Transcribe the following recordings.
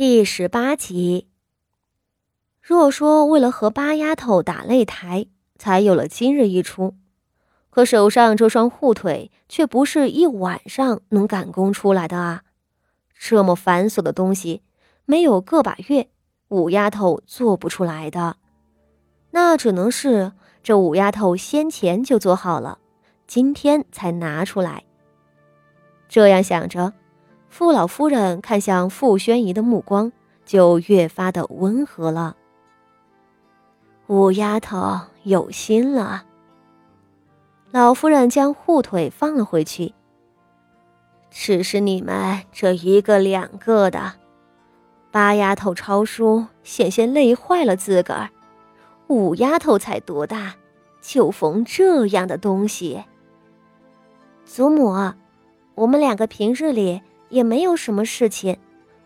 第十八集。若说为了和八丫头打擂台，才有了今日一出，可手上这双护腿却不是一晚上能赶工出来的啊！这么繁琐的东西，没有个把月，五丫头做不出来的。那只能是这五丫头先前就做好了，今天才拿出来。这样想着。傅老夫人看向傅宣仪的目光就越发的温和了。五丫头有心了。老夫人将护腿放了回去。只是你们这一个两个的，八丫头抄书险些累坏了自个儿，五丫头才多大，就缝这样的东西。祖母，我们两个平日里。也没有什么事情，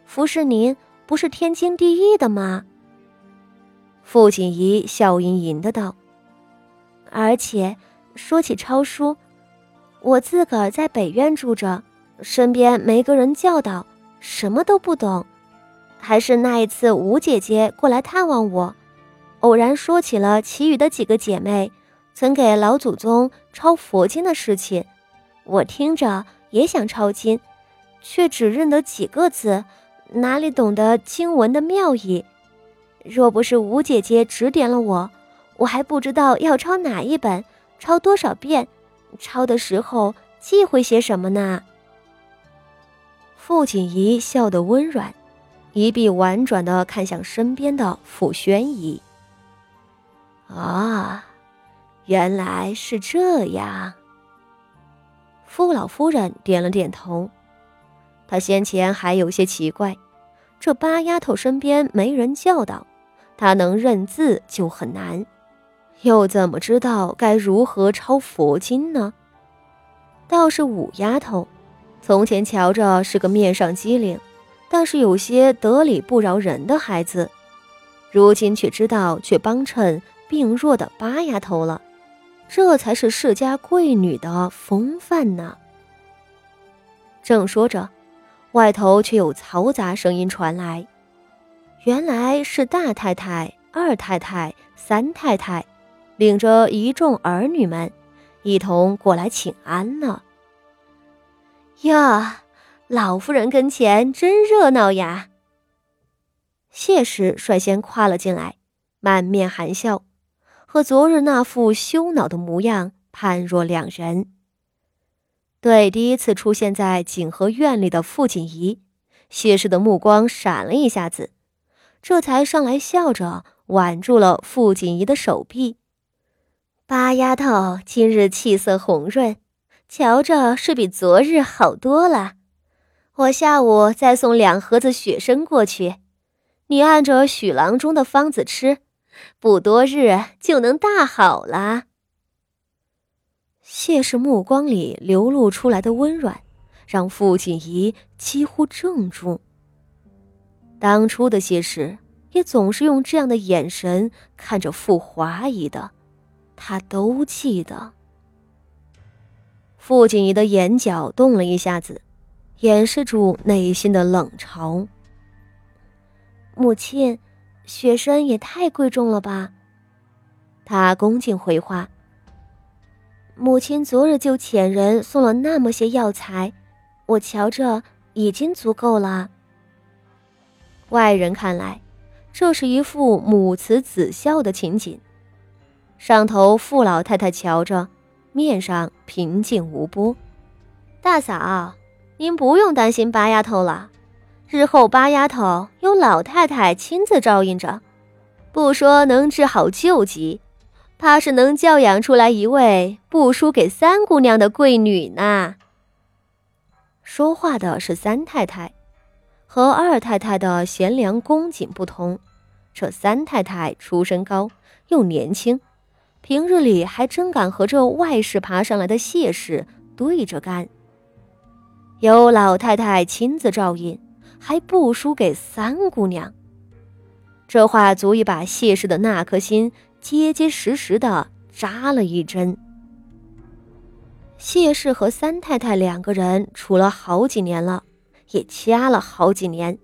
服侍您不是天经地义的吗？傅锦仪笑盈盈的道。而且说起抄书，我自个儿在北院住着，身边没个人教导，什么都不懂。还是那一次吴姐姐过来探望我，偶然说起了其余的几个姐妹曾给老祖宗抄佛经的事情，我听着也想抄经。却只认得几个字，哪里懂得经文的妙意？若不是吴姐姐指点了我，我还不知道要抄哪一本，抄多少遍，抄的时候忌讳些什么呢？傅锦仪笑得温软，一臂婉转地看向身边的傅宣仪。啊，原来是这样。傅老夫人点了点头。他先前还有些奇怪，这八丫头身边没人教导，她能认字就很难，又怎么知道该如何抄佛经呢？倒是五丫头，从前瞧着是个面上机灵，但是有些得理不饶人的孩子，如今却知道去帮衬病弱的八丫头了，这才是世家贵女的风范呢。正说着。外头却有嘈杂声音传来，原来是大太太、二太太、三太太领着一众儿女们一同过来请安了。呀，老夫人跟前真热闹呀！谢氏率先跨了进来，满面含笑，和昨日那副羞恼的模样判若两人。对第一次出现在景和院里的傅锦仪，谢氏的目光闪了一下子，这才上来笑着挽住了傅锦仪的手臂。八丫头今日气色红润，瞧着是比昨日好多了。我下午再送两盒子雪参过去，你按着许郎中的方子吃，不多日就能大好了。谢氏目光里流露出来的温软，让傅锦仪几乎怔住。当初的谢氏也总是用这样的眼神看着傅华仪的，他都记得。傅锦仪的眼角动了一下子，掩饰住内心的冷嘲。母亲，雪参也太贵重了吧？他恭敬回话。母亲昨日就遣人送了那么些药材，我瞧着已经足够了。外人看来，这是一副母慈子孝的情景。上头傅老太太瞧着，面上平静无波。大嫂，您不用担心八丫头了，日后八丫头有老太太亲自照应着，不说能治好旧疾。怕是能教养出来一位不输给三姑娘的贵女呢。说话的是三太太，和二太太的贤良恭谨不同，这三太太出身高又年轻，平日里还真敢和这外室爬上来的谢氏对着干。有老太太亲自照应，还不输给三姑娘。这话足以把谢氏的那颗心。结结实实的扎了一针。谢氏和三太太两个人处了好几年了，也掐了好几年，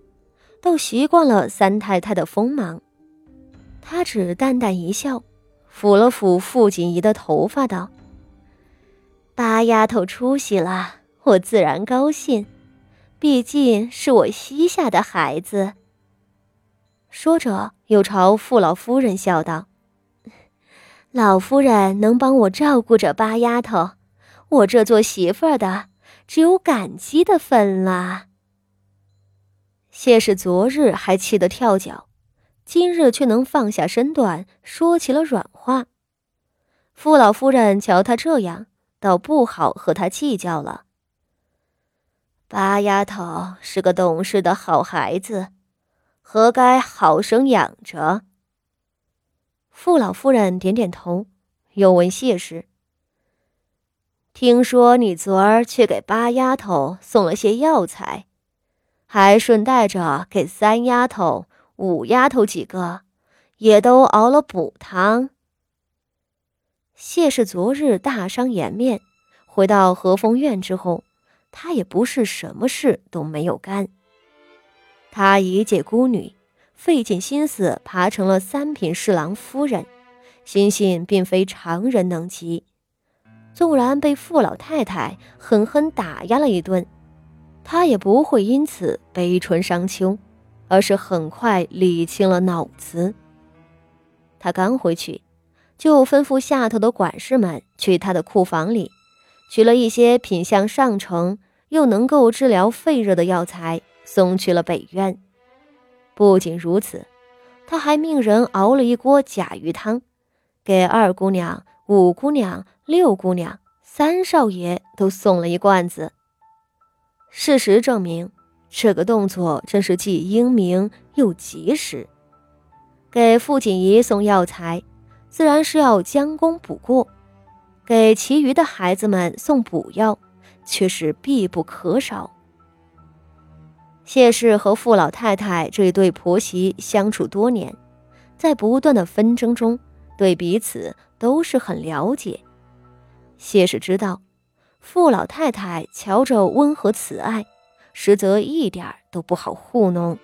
都习惯了三太太的锋芒。他只淡淡一笑，抚了抚傅锦仪的头发，道：“八丫头出息了，我自然高兴。毕竟是我膝下的孩子。”说着，又朝傅老夫人笑道：“老夫人能帮我照顾着八丫头，我这做媳妇儿的只有感激的份了。”谢氏昨日还气得跳脚，今日却能放下身段，说起了软话。傅老夫人瞧他这样，倒不好和他计较了。八丫头是个懂事的好孩子，何该好生养着。傅老夫人点点头，又问谢氏：“听说你昨儿去给八丫头送了些药材？”还顺带着给三丫头、五丫头几个，也都熬了补汤。谢氏昨日大伤颜面，回到和风院之后，他也不是什么事都没有干。他一介孤女，费尽心思爬成了三品侍郎夫人，心性并非常人能及。纵然被傅老太太狠狠打压了一顿。他也不会因此悲春伤秋，而是很快理清了脑子。他刚回去，就吩咐下头的管事们去他的库房里，取了一些品相上乘又能够治疗肺热的药材，送去了北院。不仅如此，他还命人熬了一锅甲鱼汤，给二姑娘、五姑娘、六姑娘、三少爷都送了一罐子。事实证明，这个动作真是既英明又及时。给傅锦仪送药材，自然是要将功补过；给其余的孩子们送补药，却是必不可少。谢氏和傅老太太这对婆媳相处多年，在不断的纷争中，对彼此都是很了解。谢氏知道。傅老太太瞧着温和慈爱，实则一点都不好糊弄。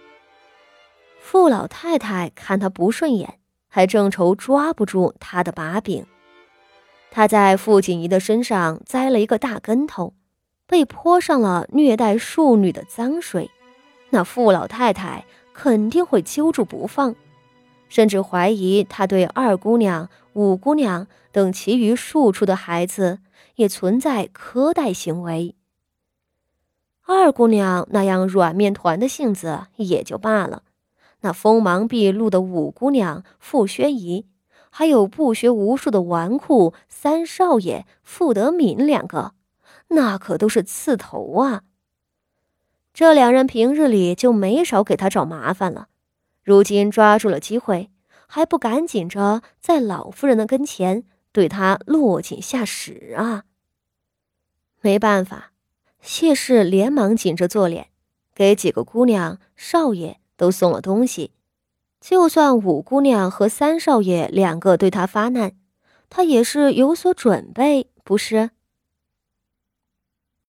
傅老太太看他不顺眼，还正愁抓不住他的把柄。他在傅锦仪的身上栽了一个大跟头，被泼上了虐待庶女的脏水，那傅老太太肯定会揪住不放，甚至怀疑他对二姑娘、五姑娘等其余庶出的孩子。也存在苛待行为。二姑娘那样软面团的性子也就罢了，那锋芒毕露的五姑娘傅宣仪，还有不学无术的纨绔三少爷傅德敏两个，那可都是刺头啊！这两人平日里就没少给他找麻烦了，如今抓住了机会，还不赶紧着在老夫人的跟前。对他落井下石啊！没办法，谢氏连忙紧着做脸，给几个姑娘、少爷都送了东西。就算五姑娘和三少爷两个对他发难，他也是有所准备，不是？